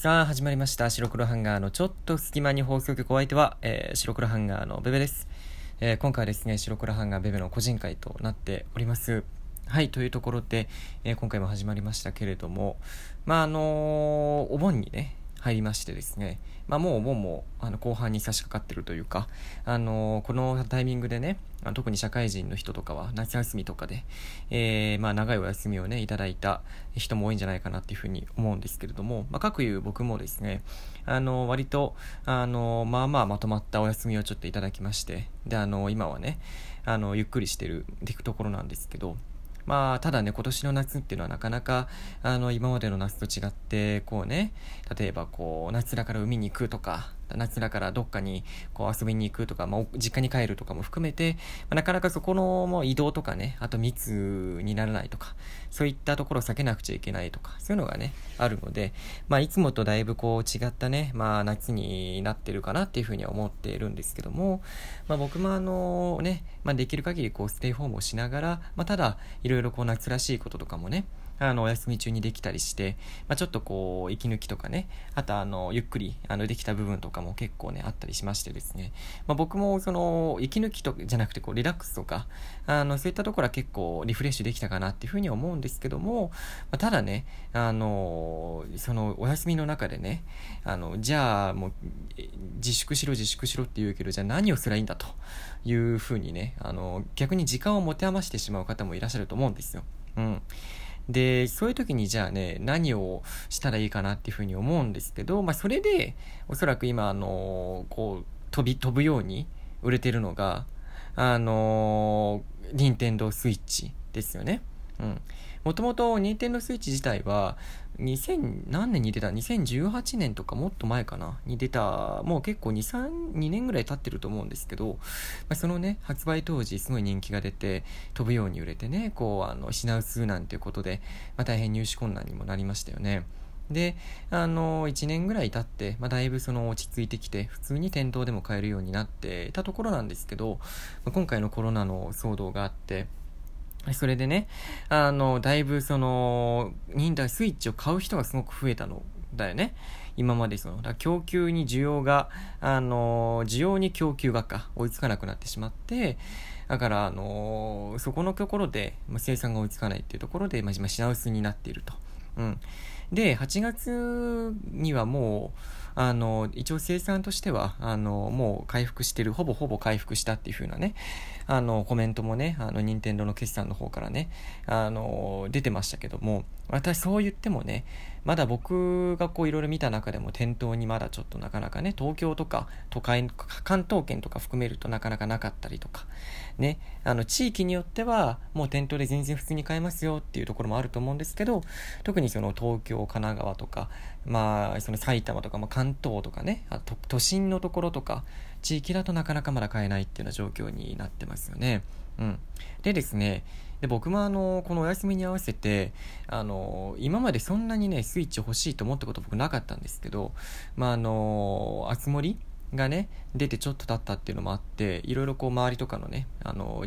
さあ始まりました。白黒ハンガーのちょっと隙間に放送局。お相手は、えー、白黒ハンガーのベベです、えー、今回はですね白黒ハンガーベベの個人会となっております。はいというところで、えー、今回も始まりましたけれども。まああのお盆にね入りましてですね、まあ、もうお盆もあの後半に差し掛かってるというか、あの、このタイミングでね、特に社会人の人とかは夏休みとかで、えー、まあ、長いお休みをね、いただいた人も多いんじゃないかなっていうふうに思うんですけれども、まあ、各有僕もですね、あの、割と、あのまあまあまとまったお休みをちょっといただきまして、で、あの今はね、あのゆっくりしてる、いくところなんですけど、まあ、ただね、今年の夏っていうのはなかなか、あの、今までの夏と違って、こうね、例えばこう、夏だから海に行くとか、夏だからどっかにこう遊びに行くとか、まあ、実家に帰るとかも含めて、まあ、なかなかそこのもう移動とかね、あと密にならないとか、そういったところを避けなくちゃいけないとか、そういうのがね、あるので、まあ、いつもとだいぶこう違ったね、まあ、夏になってるかなっていうふうには思っているんですけども、まあ、僕もあのね、まあ、できる限りこうステイホームをしながら、まあ、ただ、いろいろこう夏らしいこととかもね、あの、お休み中にできたりして、まあ、ちょっとこう、息抜きとかね、あとあの、ゆっくり、あの、できた部分とかも結構ね、あったりしましてですね、まあ、僕もその、息抜きとじゃなくて、こう、リラックスとか、あの、そういったところは結構リフレッシュできたかなっていうふうに思うんですけども、まあ、ただね、あの、その、お休みの中でね、あの、じゃあ、もう、自粛しろ自粛しろって言うけど、じゃあ何をすりゃいいんだというふうにね、あの、逆に時間を持て余してしまう方もいらっしゃると思うんですよ。うん。で、そういう時にじゃあね、何をしたらいいかなっていうふうに思うんですけど、まあそれで、おそらく今、あの、こう、飛び、飛ぶように売れてるのが、あの、任天堂スイッチですよね。うん。もともと任天堂スイッチ自体は、2000何年に出た ?2018 年とかもっと前かな？に出た、もう結構2、3、2年ぐらい経ってると思うんですけど、まあ、そのね、発売当時すごい人気が出て、飛ぶように売れてね、こう、あの、品薄なんていうことで、まあ、大変入手困難にもなりましたよね。で、あの、1年ぐらい経って、まあ、だいぶその落ち着いてきて、普通に店頭でも買えるようになっていたところなんですけど、まあ、今回のコロナの騒動があって、それでね、あの、だいぶその、忍耐スイッチを買う人がすごく増えたのだよね。今までその、だ供給に需要が、あの、需要に供給がか、追いつかなくなってしまって、だから、あの、そこのところで、まあ、生産が追いつかないっていうところで、まあ、品薄になっていると。うん。で、8月にはもう、あの、一応生産としては、あの、もう回復してる、ほぼほぼ回復したっていう風なね、あの、コメントもね、あの、任天堂の決算の方からね、あの、出てましたけども、私そう言ってもね、まだ僕がこういろいろ見た中でも店頭にまだちょっとなかなかね、東京とか都会、関東圏とか含めるとなかなかなかったりとか、ね、あの、地域によってはもう店頭で全然普通に買えますよっていうところもあると思うんですけど、特にその東京、神奈川とか、まあ、その埼玉とか、まあ、関東とかね、あと都心のところとか、地域だとなかなかまだ買えないっていうような状況になってますよね。うん。でですね、で僕もあのこのお休みに合わせてあの今までそんなにねスイッチ欲しいと思ったこと僕なかったんですけどまああのあつ森がね出てちょっと経ったっていうのもあっていろいろこう周りとかのねあの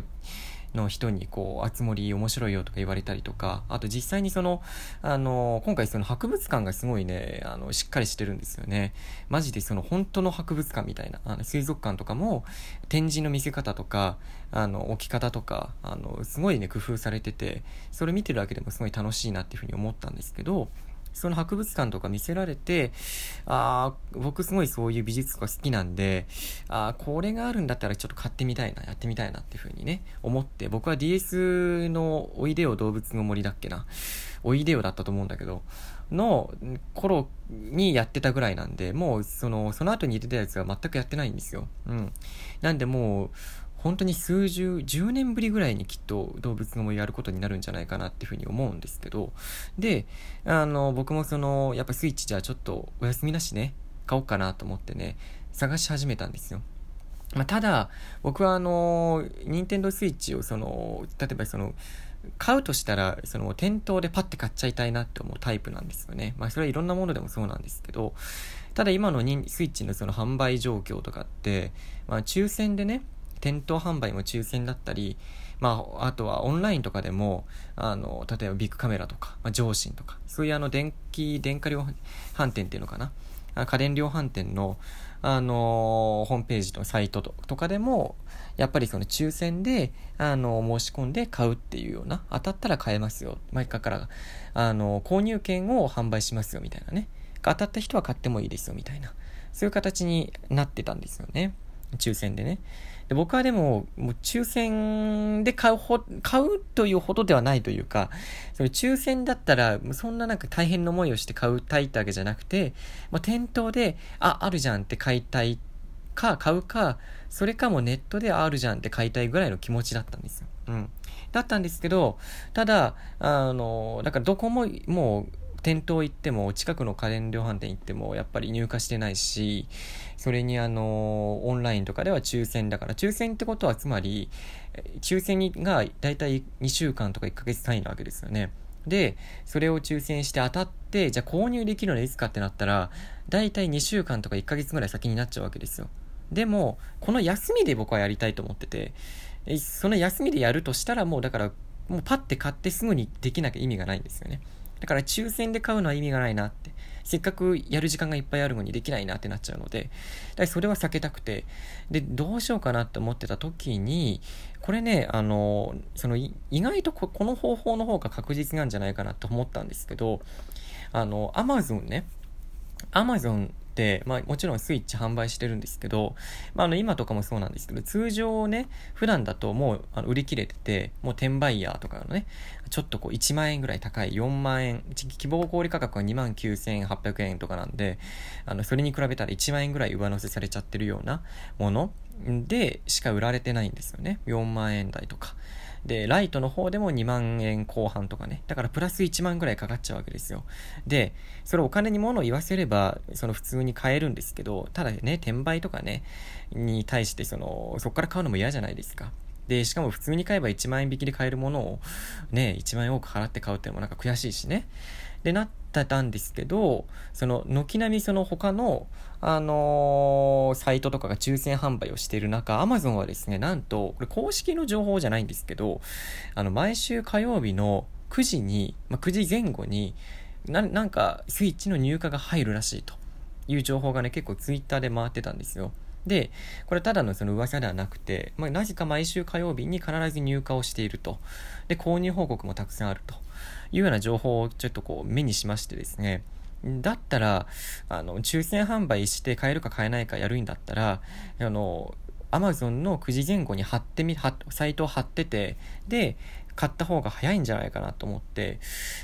の人にこう、あつ森面白いよとか言われたりとか、あと実際にその、あの、今回その博物館がすごいね、あの、しっかりしてるんですよね。マジでその本当の博物館みたいな、あの、水族館とかも展示の見せ方とか、あの、置き方とか、あの、すごいね、工夫されてて、それ見てるだけでもすごい楽しいなっていうふうに思ったんですけど、その博物館とか見せられて、ああ、僕すごいそういう美術が好きなんで、ああ、これがあるんだったらちょっと買ってみたいな、やってみたいなっていうふうにね、思って、僕は DS のおいでよ動物の森だっけな、おいでよだったと思うんだけど、の頃にやってたぐらいなんで、もうその、その後に出てたやつは全くやってないんですよ。うん。なんでもう、本当に数十、10年ぶりぐらいにきっと動物の森やることになるんじゃないかなっていうふうに思うんですけど、で、あの、僕もその、やっぱスイッチじゃあちょっとお休みだしね、買おうかなと思ってね、探し始めたんですよ。まあ、ただ、僕はあの、任天堂スイッチをその、例えばその、買うとしたら、その、店頭でパッて買っちゃいたいなって思うタイプなんですよね。まあ、それはいろんなものでもそうなんですけど、ただ今のスイッチのその販売状況とかって、まあ、抽選でね、店頭販売も抽選だったり、まあ、あとはオンラインとかでも、あの、例えばビッグカメラとか、まあ、上信とか、そういうあの、電気、電化量販店っていうのかな？家電量販店の、あの、ホームページのサイトとかでも、やっぱりその抽選で、あの、申し込んで買うっていうような、当たったら買えますよ。毎回から、あの、購入券を販売しますよ、みたいなね。当たった人は買ってもいいですよ、みたいな。そういう形になってたんですよね。抽選でね。で僕はでも、もう抽選で買うほ、買うというほどではないというか、その抽選だったら、そんななんか大変な思いをして買うたいってわけじゃなくて、もう店頭で、あ、あるじゃんって買いたいか、買うか、それかもネットであるじゃんって買いたいぐらいの気持ちだったんですよ。うん。だったんですけど、ただ、あの、だからどこももう、店頭行っても、近くの家電量販店行っても、やっぱり入荷してないし、それにあの、オンラインとかでは抽選だから、抽選ってことはつまり、抽選がだいたい2週間とか1ヶ月単位なわけですよね。で、それを抽選して当たって、じゃあ購入できるのいつかってなったら、だいたい2週間とか1ヶ月ぐらい先になっちゃうわけですよ。でも、この休みで僕はやりたいと思ってて、その休みでやるとしたらもうだから、もうパッて買ってすぐにできなきゃ意味がないんですよね。だから抽選で買うのは意味がないなって。せっかくやる時間がいっぱいあるのにできないなってなっちゃうので、だそれは避けたくて、で、どうしようかなって思ってた時に、これね、あの、その、意外とこの方法の方が確実なんじゃないかなと思ったんですけど、あの、アマゾンね、アマゾン、まあ、もちろんスイッチ販売してるんですけど、まあ、あの今とかもそうなんですけど、通常ね、普段だともうあの売り切れてて、もう転売ヤーとかのね、ちょっとこう1万円ぐらい高い4万円、希望小売価格は2万9800円とかなんで、あのそれに比べたら1万円ぐらい上乗せされちゃってるようなものでしか売られてないんですよね。4万円台とか。で、ライトの方でも2万円後半とかね。だからプラス1万ぐらいかかっちゃうわけですよ。で、それお金に物を言わせれば、その普通に買えるんですけど、ただね、転売とかね、に対してその、そこから買うのも嫌じゃないですか。で、しかも普通に買えば1万円引きで買えるものをね、1万円多く払って買うっていうのもなんか悔しいしね。で、なってたんですけど、その、軒並みその他の、あのー、サイトとかが抽選販売をしている中、アマゾンはですね、なんと、これ公式の情報じゃないんですけど、あの、毎週火曜日の9時に、まあ、9時前後にな、なんか、スイッチの入荷が入るらしいという情報がね、結構ツイッターで回ってたんですよ。で、これただのその噂ではなくて、まあ、なぜか毎週火曜日に必ず入荷をしていると。で、購入報告もたくさんあるというような情報をちょっとこう目にしましてですね、だったら、あの、抽選販売して買えるか買えないかやるんだったら、あの、アマゾンの9時前後に貼ってみ、サイトを貼ってて、で、買った方が早いんじゃないかなと思って、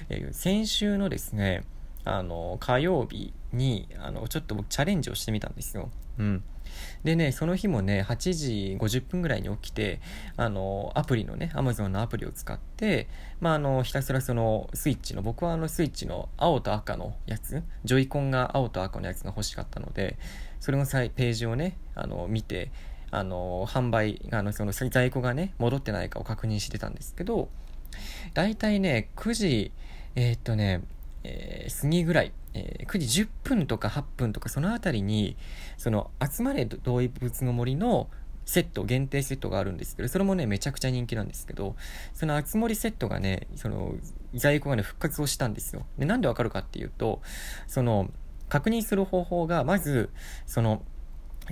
えー、先週のですね、あの、火曜日に、あの、ちょっと僕チャレンジをしてみたんですよ。うん。でね、その日もね、8時50分ぐらいに起きて、あの、アプリのね、Amazon のアプリを使って、まあ、あの、ひたすらその、スイッチの、僕はあの、スイッチの青と赤のやつ、ジョイコンが青と赤のやつが欲しかったので、それのページをね、あの、見て、あの、販売、あの、その、在庫がね、戻ってないかを確認してたんですけど、だいたいね、9時、えー、っとね、えー、過ぎぐらい、えー、9時10分とか8分とかそのあたりに、その、集まれ動物の森のセット、限定セットがあるんですけど、それもね、めちゃくちゃ人気なんですけど、その集まりセットがね、その、在庫がね、復活をしたんですよ。で、なんでわかるかっていうと、その、確認する方法が、まず、その、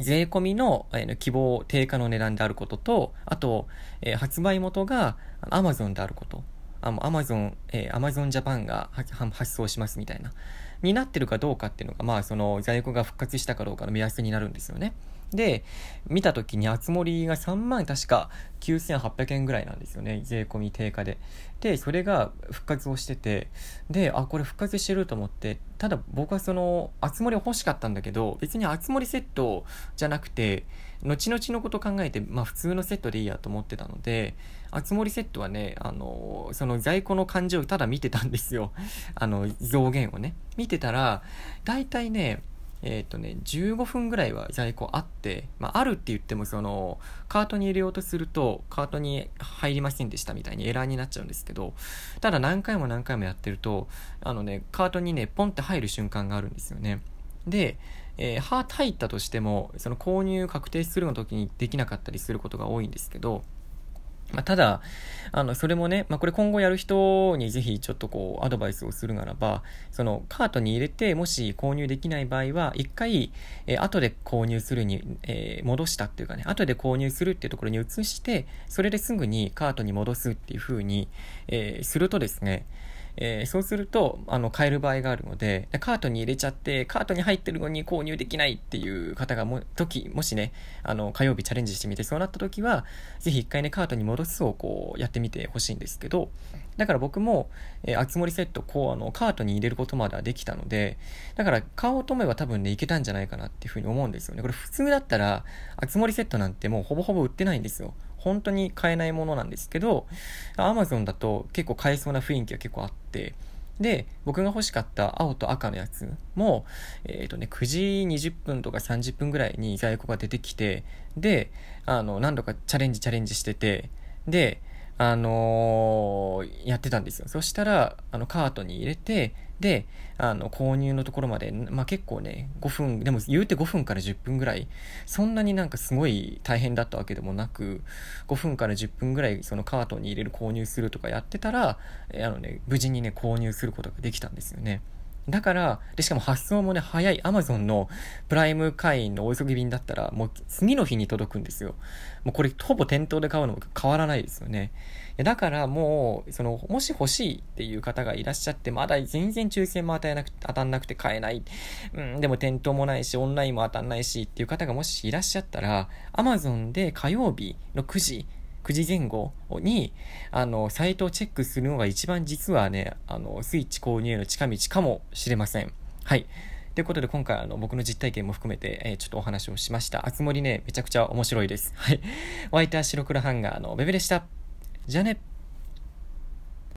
税込みの、えー、希望定価の値段であることと、あと、えー、発売元が Amazon であること。アマゾン、えー、アマゾンジャパンが発送しますみたいな、になってるかどうかっていうのが、まあ、その在庫が復活したかどうかの目安になるんですよね。で、見た時に、あつ森が3万確か9800円ぐらいなんですよね。税込み定価で。で、それが復活をしてて、で、あ、これ復活してると思って、ただ僕はその、あつ森欲しかったんだけど、別にあつ森セットじゃなくて、後々のこと考えて、まあ普通のセットでいいやと思ってたので、あつ森セットはね、あの、その在庫の感じをただ見てたんですよ。あの、増減をね。見てたら、大体ね、えっ、ー、とね、15分ぐらいは在庫あって、まあ、あるって言っても、その、カートに入れようとすると、カートに入りませんでしたみたいにエラーになっちゃうんですけど、ただ何回も何回もやってると、あのね、カートにね、ポンって入る瞬間があるんですよね。で、えー、ハート入ったとしても、その購入確定するの時にできなかったりすることが多いんですけど、まあ、ただ、あの、それもね、まあ、これ今後やる人にぜひちょっとこう、アドバイスをするならば、その、カートに入れて、もし購入できない場合は、一回、えー、後で購入するに、えー、戻したっていうかね、後で購入するっていうところに移して、それですぐにカートに戻すっていう風に、えー、するとですね、えー、そうすると、あの、買える場合があるので、カートに入れちゃって、カートに入ってるのに購入できないっていう方がも、時、もしね、あの、火曜日チャレンジしてみて、そうなった時は、ぜひ一回ね、カートに戻すをこう、やってみてほしいんですけど、だから僕も、えー、厚盛セット、こう、あの、カートに入れることまではできたので、だから買おうと思えば多分ね、いけたんじゃないかなっていうふうに思うんですよね。これ普通だったら、厚盛セットなんてもうほぼほぼ売ってないんですよ。本当に買えないものなんですけど、Amazon だと結構買えそうな雰囲気が結構あって、で、僕が欲しかった青と赤のやつも、えっ、ー、とね、9時20分とか30分ぐらいに在庫が出てきて、で、あの、何度かチャレンジチャレンジしてて、で、あのー、やってたんですよ。そしたら、あの、カートに入れて、で、あの、購入のところまで、まあ、結構ね、5分、でも言うて5分から10分ぐらい、そんなになんかすごい大変だったわけでもなく、5分から10分ぐらいそのカートに入れる購入するとかやってたら、あのね、無事にね、購入することができたんですよね。だから、で、しかも発送もね、早い Amazon のプライム会員のお急ぎ便だったら、もう次の日に届くんですよ。もうこれ、ほぼ店頭で買うのも変わらないですよね。だからもう、その、もし欲しいっていう方がいらっしゃって、まだ全然抽選も与えなく、当たんなくて買えない。うん、でも店頭もないし、オンラインも当たんないしっていう方がもしいらっしゃったら、Amazon で火曜日の9時、9時前後に、あの、サイトをチェックするのが一番実はね、あの、スイッチ購入への近道かもしれません。はい。ということで今回あの僕の実体験も含めて、えー、ちょっとお話をしました。あつ森ね、めちゃくちゃ面白いです。はい。お相手は白黒ハンガーのベベでした。じゃあね。